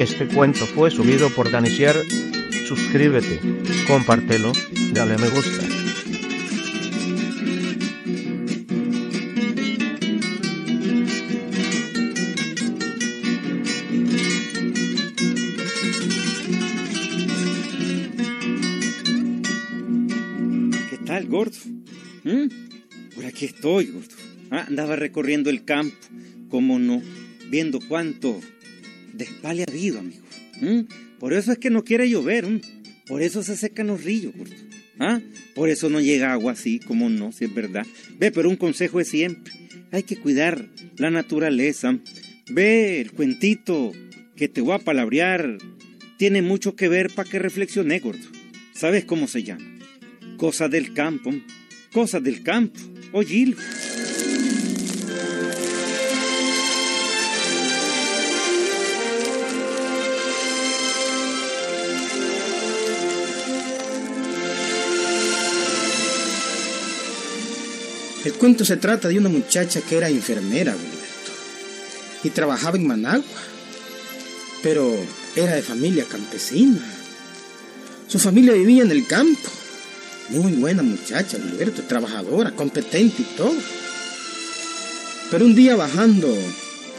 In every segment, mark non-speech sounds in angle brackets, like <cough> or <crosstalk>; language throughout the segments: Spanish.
Este cuento fue subido por Danicier. Suscríbete, compártelo, dale me gusta. ¿Qué tal, gordo? ¿Mm? Por aquí estoy, gordo. Ah, andaba recorriendo el campo, cómo no, viendo cuánto despale ha habido, amigo. Por eso es que no quiere llover, por eso se secan los ríos, gordo. ¿Ah? Por eso no llega agua así, como no, si es verdad. Ve, pero un consejo es siempre. Hay que cuidar la naturaleza. Ve, el cuentito que te voy a palabrear tiene mucho que ver para que reflexione, gordo. ¿Sabes cómo se llama? Cosa del campo, cosas del campo, oílo. El cuento se trata de una muchacha que era enfermera, Gilberto, y trabajaba en Managua, pero era de familia campesina. Su familia vivía en el campo. Muy buena muchacha, Gilberto, trabajadora, competente y todo. Pero un día bajando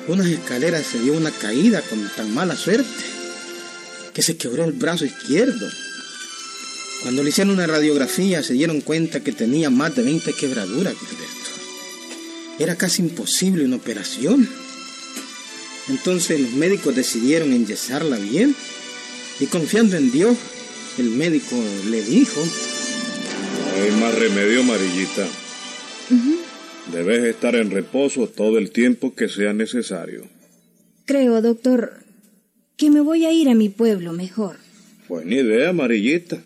unas escaleras se dio una caída con tan mala suerte que se quebró el brazo izquierdo. Cuando le hicieron una radiografía se dieron cuenta que tenía más de 20 quebraduras, Gilberto. Era casi imposible una operación. Entonces los médicos decidieron enyesarla bien y confiando en Dios, el médico le dijo, No hay más remedio, amarillita. Debes estar en reposo todo el tiempo que sea necesario. Creo, doctor, que me voy a ir a mi pueblo mejor. Buena idea, amarillita.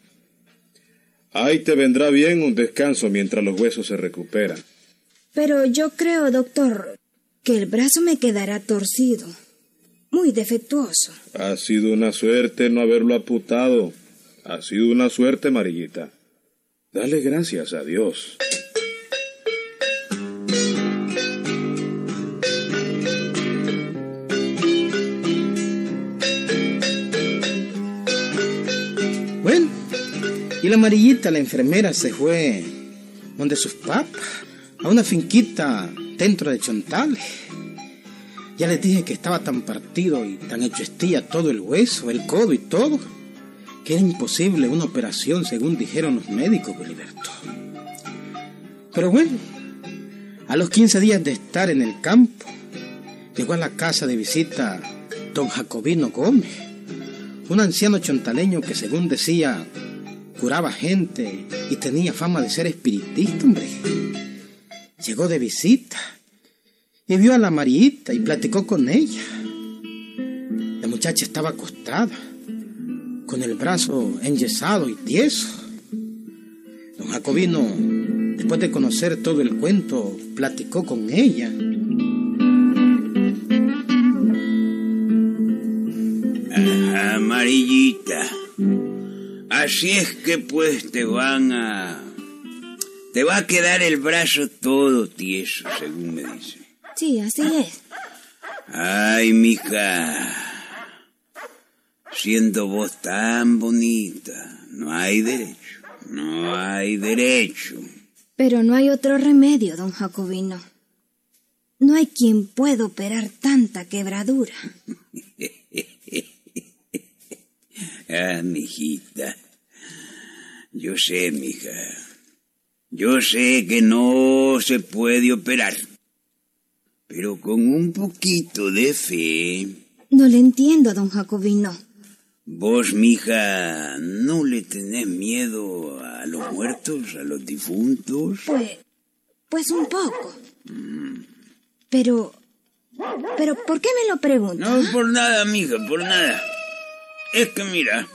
Ahí te vendrá bien un descanso mientras los huesos se recuperan. Pero yo creo, doctor, que el brazo me quedará torcido. Muy defectuoso. Ha sido una suerte no haberlo amputado. Ha sido una suerte, amarillita. Dale gracias a Dios. Y la amarillita, la enfermera, se fue donde sus papas, a una finquita dentro de Chontales. Ya les dije que estaba tan partido y tan hecho estilla todo el hueso, el codo y todo, que era imposible una operación según dijeron los médicos, Gilberto. Pero bueno, a los 15 días de estar en el campo, llegó a la casa de visita don Jacobino Gómez, un anciano chontaleño que según decía curaba gente y tenía fama de ser espiritista, hombre. Llegó de visita y vio a la Marita y platicó con ella. La muchacha estaba acostada, con el brazo enyesado y tieso. Don Jacobino, después de conocer todo el cuento, platicó con ella. Amarillita. Así es que pues te van a... Te va a quedar el brazo todo tieso, según me dice. Sí, así es. Ay, mija. Siendo vos tan bonita, no hay derecho. No hay derecho. Pero no hay otro remedio, don Jacobino. No hay quien pueda operar tanta quebradura. <laughs> Ah, mijita. Yo sé, mija. Yo sé que no se puede operar. Pero con un poquito de fe. No le entiendo, don Jacobino. Vos, mija, ¿no le tenés miedo a los muertos, a los difuntos? Pues, pues un poco. Pero, pero, ¿por qué me lo pregunta? No, por nada, mija, por nada. Es que mira,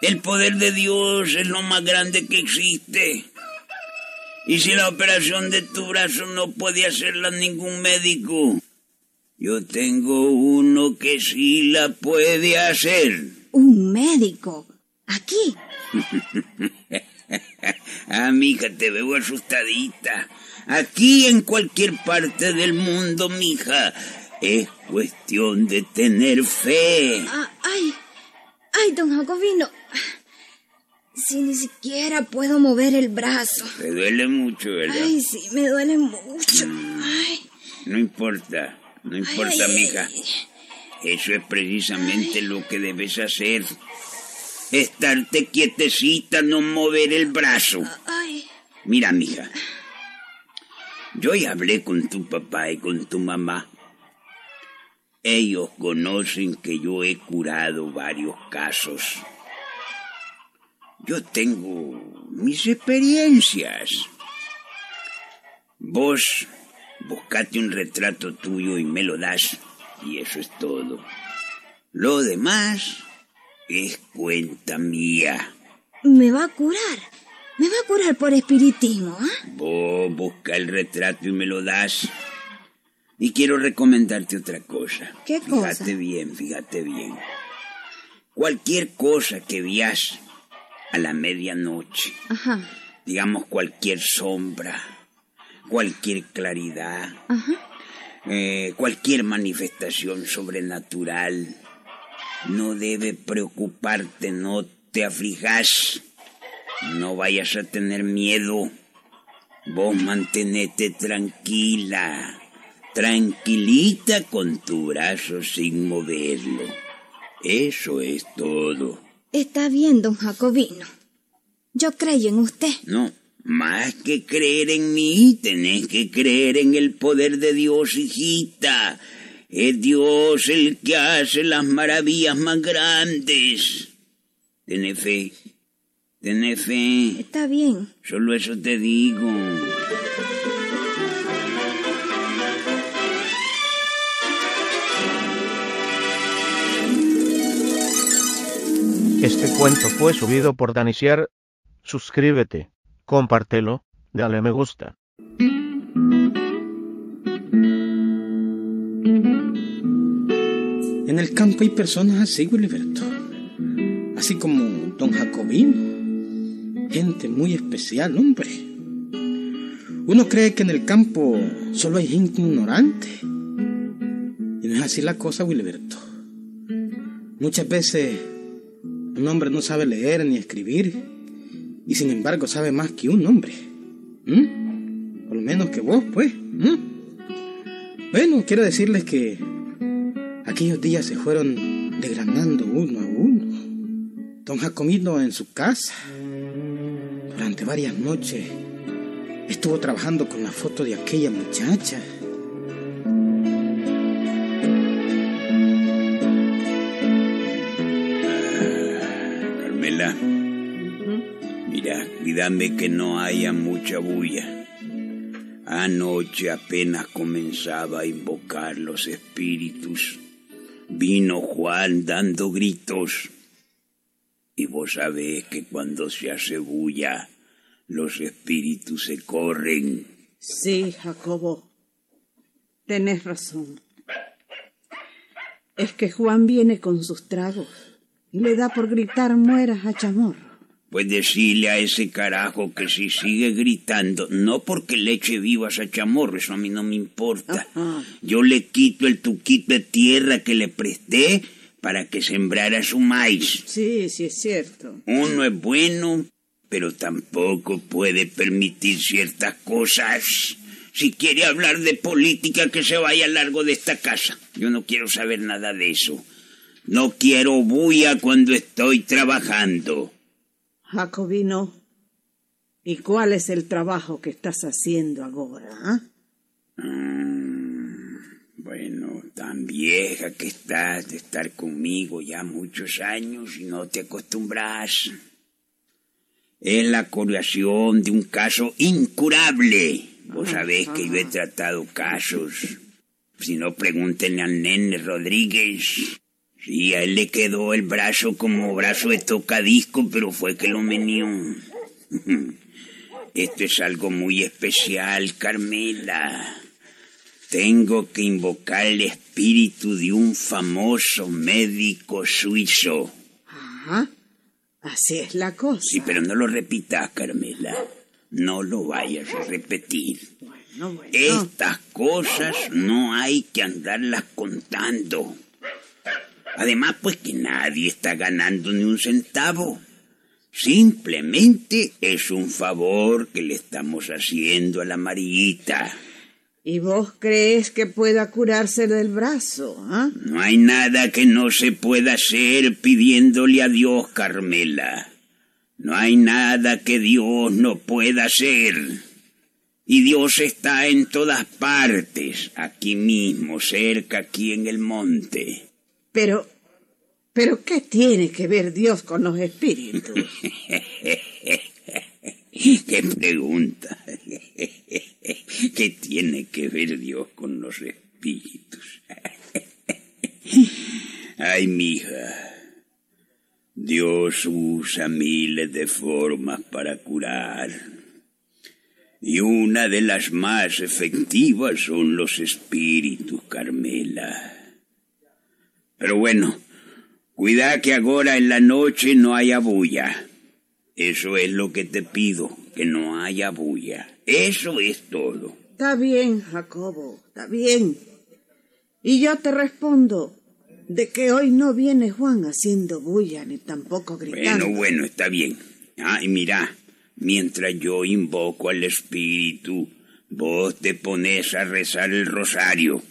el poder de Dios es lo más grande que existe. Y si la operación de tu brazo no puede hacerla ningún médico, yo tengo uno que sí la puede hacer. Un médico. Aquí. <laughs> ah, mija, te veo asustadita. Aquí en cualquier parte del mundo, mija, Es cuestión de tener fe. Ah, ay, ay, don Jacobino. Si ni siquiera puedo mover el brazo. Te duele mucho, ¿verdad? Ay, sí, me duele mucho. Ay, No importa, no importa, ay, mija. Eso es precisamente lo que debes hacer. Estarte quietecita, no mover el brazo. ay. Mira, mija. Yo ya hablé con tu papá y con tu mamá. Ellos conocen que yo he curado varios casos. Yo tengo mis experiencias. Vos buscate un retrato tuyo y me lo das. Y eso es todo. Lo demás es cuenta mía. Me va a curar. Me va a curar por espiritismo, ¿ah? Vos busca el retrato y me lo das. Y quiero recomendarte otra cosa. ¿Qué cosa? Fíjate bien, fíjate bien. Cualquier cosa que veas a la medianoche, Ajá, digamos cualquier sombra, cualquier claridad, ajá. eh, cualquier manifestación sobrenatural, no debe preocuparte, no te aflijas, no vayas a tener miedo. Vos mantenete tranquila, tranquilita con tu brazo sin moverlo. Eso es todo. Está bien, don Jacobino. Yo creo en usted. No, más que creer en mí, tenés que creer en el poder de Dios, hijita. Es Dios el que hace las maravillas más grandes. Tenés fe, tenés fe. Está bien. Solo eso te digo. Este cuento fue subido por Danisier. Suscríbete, compártelo, dale me gusta. En el campo hay personas así, Wiliberto. Así como don Jacobino. Gente muy especial, hombre. Uno cree que en el campo solo hay gente ignorante. Y no es así la cosa, Wiliberto. Muchas veces un hombre no sabe leer ni escribir. Y sin embargo sabe más que un hombre. ¿Mm? Por lo menos que vos, pues. ¿Mm? Bueno, quiero decirles que aquellos días se fueron degranando uno a uno. Don Jacomino en su casa, durante varias noches, estuvo trabajando con la foto de aquella muchacha. Que no haya mucha bulla. Anoche apenas comenzaba a invocar los espíritus. Vino Juan dando gritos. Y vos sabés que cuando se hace bulla, los espíritus se corren. Sí, Jacobo. Tenés razón. Es que Juan viene con sus tragos y le da por gritar mueras a chamorro. Pues decirle a ese carajo que si sigue gritando, no porque le eche vivas a chamorro, eso a mí no me importa. Yo le quito el tuquito de tierra que le presté para que sembrara su maíz. Sí, sí es cierto. Uno es bueno, pero tampoco puede permitir ciertas cosas. Si quiere hablar de política, que se vaya largo de esta casa. Yo no quiero saber nada de eso. No quiero bulla cuando estoy trabajando. Jacobino, ¿y cuál es el trabajo que estás haciendo ahora? ah? Mm, bueno, tan vieja que estás de estar conmigo ya muchos años y no te acostumbras. Es la curación de un caso incurable. Vos sabés que yo he tratado casos. Si no, pregúntenle al nene Rodríguez. Sí, a él le quedó el brazo como brazo de tocadisco, pero fue que lo menió. <laughs> Esto es algo muy especial, Carmela. Tengo que invocar el espíritu de un famoso médico suizo. Ajá. Así es la cosa. Sí, pero no lo repitas, Carmela. No lo vayas a repetir. Estas cosas no hay que andarlas contando. Además, pues que nadie está ganando ni un centavo. Simplemente es un favor que le estamos haciendo a la amarillita. ¿Y vos crees que pueda curarse del brazo? ah? No hay nada que no se pueda hacer pidiéndole a Dios, Carmela. No hay nada que Dios no pueda hacer. Y Dios está en todas partes, aquí mismo, cerca, aquí en el monte. Pero, pero ¿qué tiene que ver Dios con los espíritus? <laughs> ¿Qué pregunta? <laughs> ¿Qué tiene que ver Dios con los espíritus? <laughs> Ay, mija. Dios usa miles de formas para curar. Y una de las más efectivas son los espíritus, Carmela. Pero bueno, cuida que ahora en la noche no haya bulla. Eso es lo que te pido, que no haya bulla. Eso es todo. Está bien, Jacobo, está bien. Y yo te respondo de que hoy no viene Juan haciendo bulla ni tampoco gritando. Bueno, bueno, está bien. Ah, y mira, mientras yo invoco al espíritu, vos te pones a rezar el rosario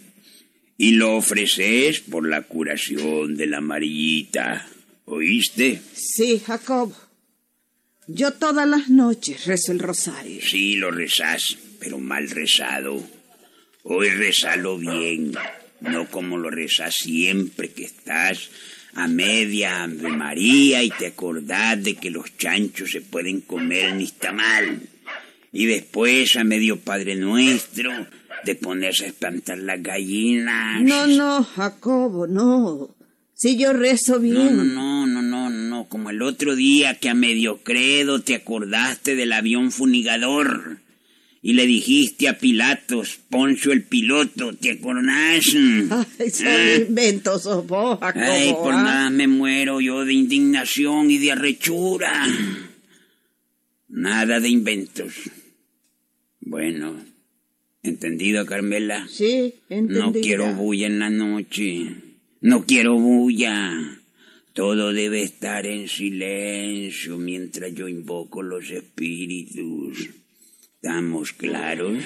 y lo ofreces por la curación de la amarillita. ¿Oíste? Sí, Jacobo. Yo todas las noches rezo el rosario. Sí, lo rezás, pero mal rezado. Hoy rezalo bien, no como lo rezás siempre que estás a media Ave María y te acordás de que los chanchos se pueden comer ni está mal. Y después a medio Padre Nuestro te pones a espantar las gallinas. No, no, Jacobo, no. Si yo rezo No, bien. no, no, no, no, no, como el otro día que a medio credo te acordaste del avión funigador y le dijiste a Pilatos, Poncio el piloto, ¿te acordás? Ay, son Ah. inventos sos vos, Jacobo. Ay, por ¿ah? nada me muero yo de indignación y de arrechura. Nada de inventos. Bueno, ¿entendido, Carmela? Sí, entendí. No quiero bulla en la noche. No quiero bulla. Todo debe estar en silencio mientras yo invoco los espíritus. ¿Estamos claros?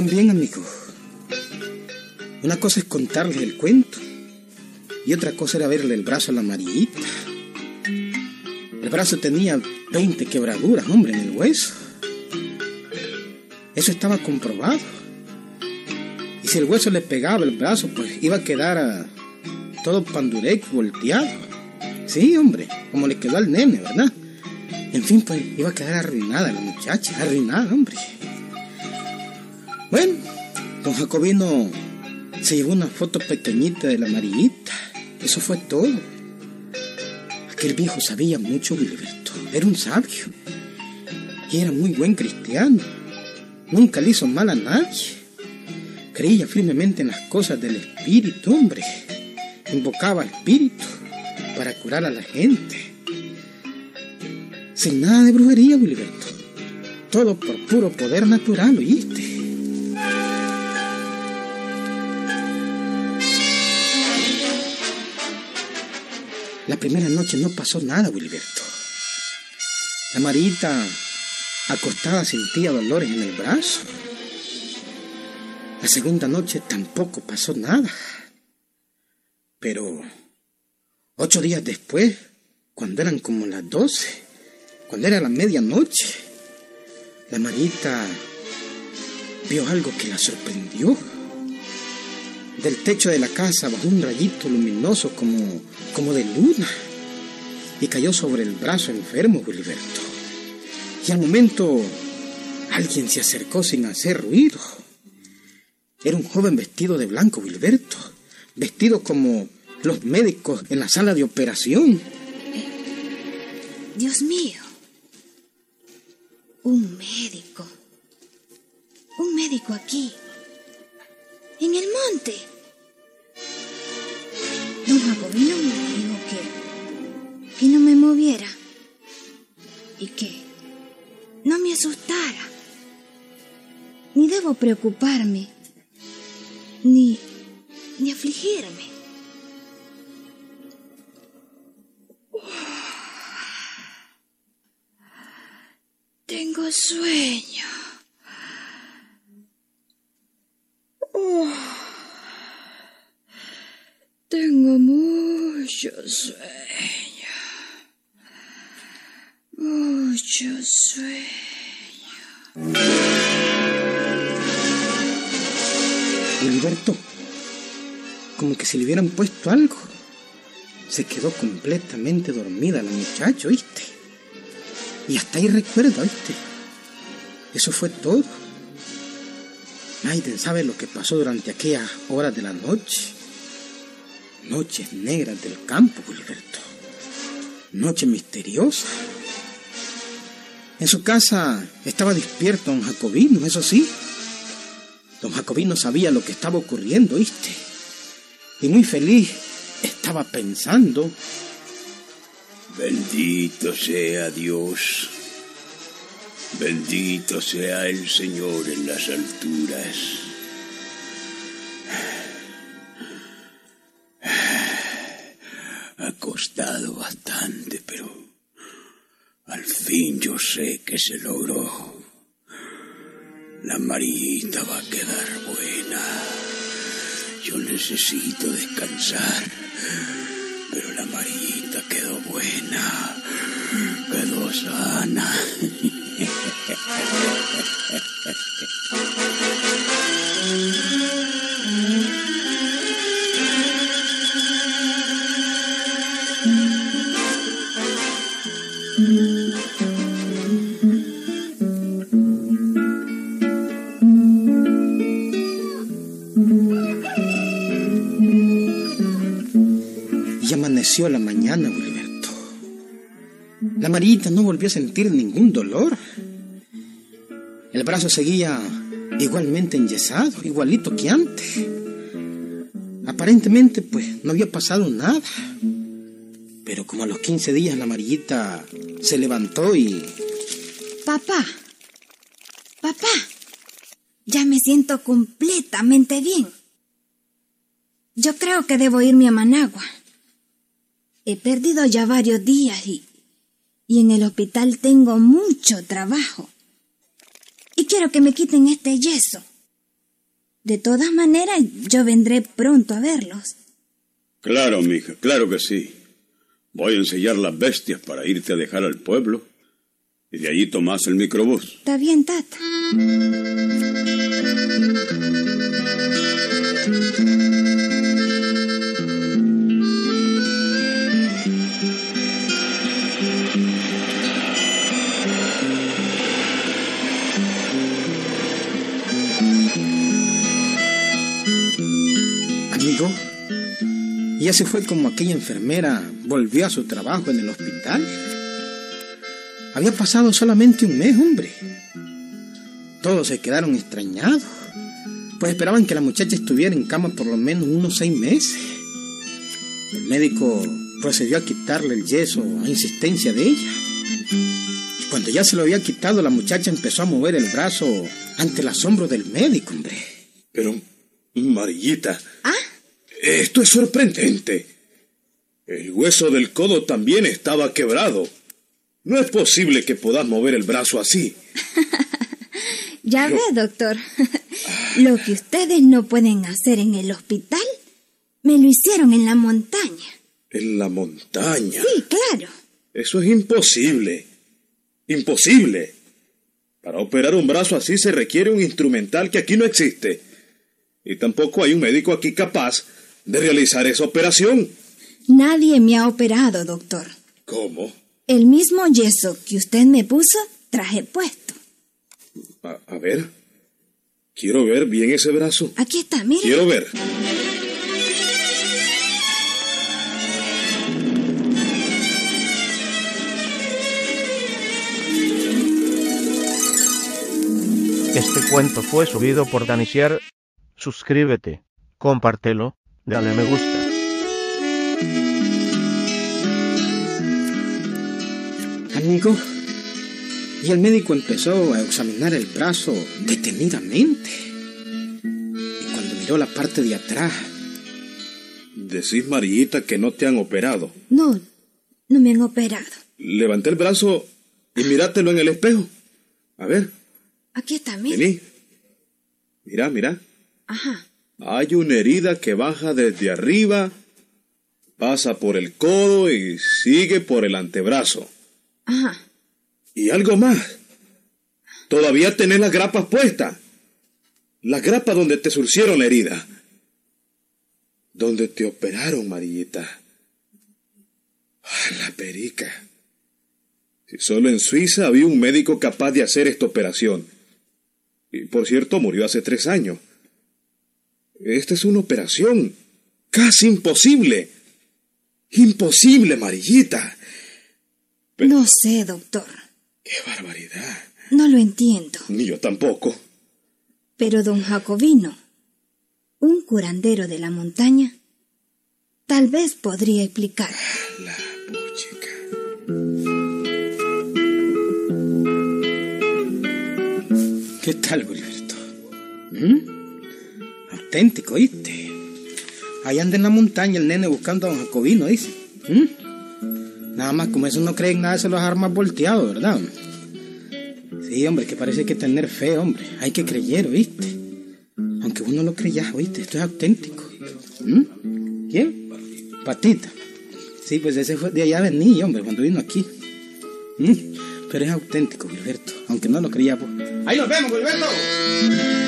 Bien, amigos. Una cosa es contarles el cuento y otra cosa era verle el brazo a la amarillita. El brazo tenía 20 quebraduras, hombre, en el hueso. Eso estaba comprobado. Y si el hueso le pegaba el brazo, pues iba a quedar ah, todo pandurec volteado. Sí, hombre, como le quedó al nene, ¿verdad? En fin, pues iba a quedar arruinada la muchacha, arruinada, hombre. Jacobino se llevó una foto pequeñita de la amarillita. Eso fue todo. Aquel viejo sabía mucho, Gilberto. Era un sabio. Y era muy buen cristiano. Nunca le hizo mal a nadie. Creía firmemente en las cosas del espíritu, hombre. Invocaba al espíritu para curar a la gente. Sin nada de brujería, Gilberto. Todo por puro poder natural, ¿oíste? La primera noche no pasó nada, Wilberto. La Marita, acostada, sentía dolores en el brazo. La segunda noche tampoco pasó nada. Pero ocho días después, cuando eran como las doce, cuando era la medianoche, la Marita vio algo que la sorprendió. Del techo de la casa bajó un rayito luminoso como, como de luna y cayó sobre el brazo enfermo Gilberto. Y al momento alguien se acercó sin hacer ruido. Era un joven vestido de blanco Gilberto, vestido como los médicos en la sala de operación. Dios mío. Un médico. Un médico aquí. Don Jacobino me dijo que, que no me moviera y que no me asustara. Ni debo preocuparme, ni, ni afligirme. Tengo sueño. Oh. Tengo mucho sueño. Mucho sueño. Gilberto, como que se le hubieran puesto algo. Se quedó completamente dormida la muchacha, ¿oíste? Y hasta ahí recuerda, ¿oíste? Eso fue todo. Nadie sabe lo que pasó durante aquellas horas de la noche. Noches negras del campo, Gilberto. Noche misteriosa. En su casa estaba despierto don Jacobino, eso sí. Don Jacobino sabía lo que estaba ocurriendo, ¿oíste? Y muy feliz estaba pensando. Bendito sea Dios. Bendito sea el Señor en las alturas. Pero al fin yo sé que se logró. La amarillita va a quedar buena. Yo necesito descansar, pero la amarillita quedó buena, quedó sana. <laughs> Amaneció la mañana, Gilberto. La amarillita no volvió a sentir ningún dolor. El brazo seguía igualmente enyesado, igualito que antes. Aparentemente, pues, no había pasado nada. Pero como a los 15 días la amarillita se levantó y... Papá, papá, ya me siento completamente bien. Yo creo que debo irme a Managua. He perdido ya varios días y, y en el hospital tengo mucho trabajo. Y quiero que me quiten este yeso. De todas maneras, yo vendré pronto a verlos. Claro, mija, claro que sí. Voy a ensellar las bestias para irte a dejar al pueblo. Y de allí tomás el microbús. Está bien, tata. Y así fue como aquella enfermera volvió a su trabajo en el hospital. Había pasado solamente un mes, hombre. Todos se quedaron extrañados, pues esperaban que la muchacha estuviera en cama por lo menos unos seis meses. El médico procedió a quitarle el yeso a insistencia de ella. Y cuando ya se lo había quitado, la muchacha empezó a mover el brazo ante el asombro del médico, hombre. Pero, Marillita, ¿Ah? Esto es sorprendente. El hueso del codo también estaba quebrado. No es posible que puedas mover el brazo así. <laughs> Ya ve, doctor. <laughs> Lo que ustedes no pueden hacer en el hospital, me lo hicieron en la montaña. En la montaña. Sí, claro. Eso es imposible. Imposible. Para operar un brazo así se requiere un instrumental que aquí no existe. Y tampoco hay un médico aquí capaz de realizar esa operación. Nadie me ha operado, doctor. ¿Cómo? El mismo yeso que usted me puso, traje puesto. A, ver. Quiero ver bien ese brazo. Aquí está, mire. Quiero ver. Este cuento fue subido por Danicier. Suscríbete, compártelo dale me gusta. Amigo, y el médico empezó a examinar el brazo detenidamente. Y cuando miró la parte de atrás, Decís, Marillita, que no te han operado. No, no me han operado. Levanté el brazo y mirátelo en el espejo. A ver, Aquí está, mira. vení. Mira, mira. Ajá. Hay una herida que baja desde arriba, pasa por el codo y sigue por el antebrazo. Ajá. Y algo más. Todavía tenés las grapas puestas. Las grapas donde te surcieron la herida. Donde te operaron, Marillita. Ah, la perica. Si solo en Suiza había un médico capaz de hacer esta operación. Y por cierto, murió hace tres años. Esta es una operación casi imposible. Imposible, Marillita. No sé, doctor. ¡Qué barbaridad! No lo entiendo. Ni yo tampoco. Pero don Jacobino, un curandero de la montaña, tal vez podría explicar. La puchica. ¿qué tal, Gilberto? ¿Mm? Auténtico, ¿oíste? Ahí anda en la montaña el nene buscando a don Jacobino, dice. ¿Mm? Nada más como eso no creen nada, se los armas volteados, ¿verdad? Sí, hombre, que parece que tener fe, hombre. Hay que creer, ¿oíste? Aunque uno lo creya, ¿oíste? Esto es auténtico. ¿Mm? ¿Quién? Patita. Sí, pues ese fue de allá venía, hombre, cuando vino aquí. ¿Mm? Pero es auténtico, Gilberto. Aunque no lo creía, pues. ¡Ahí nos vemos, Gilberto!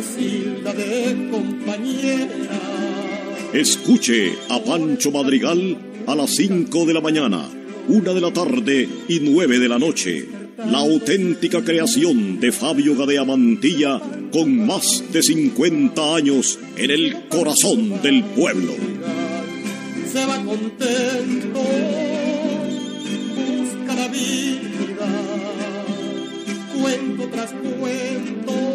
Casilda de compañera. Escuche a Pancho Madrigal a las 5 de la mañana, 1 de la tarde y 9 de la noche. La auténtica creación de Fabio Gadea Mantilla con más de 50 años en el corazón del pueblo. Se va contento, busca la vida, cuento tras cuento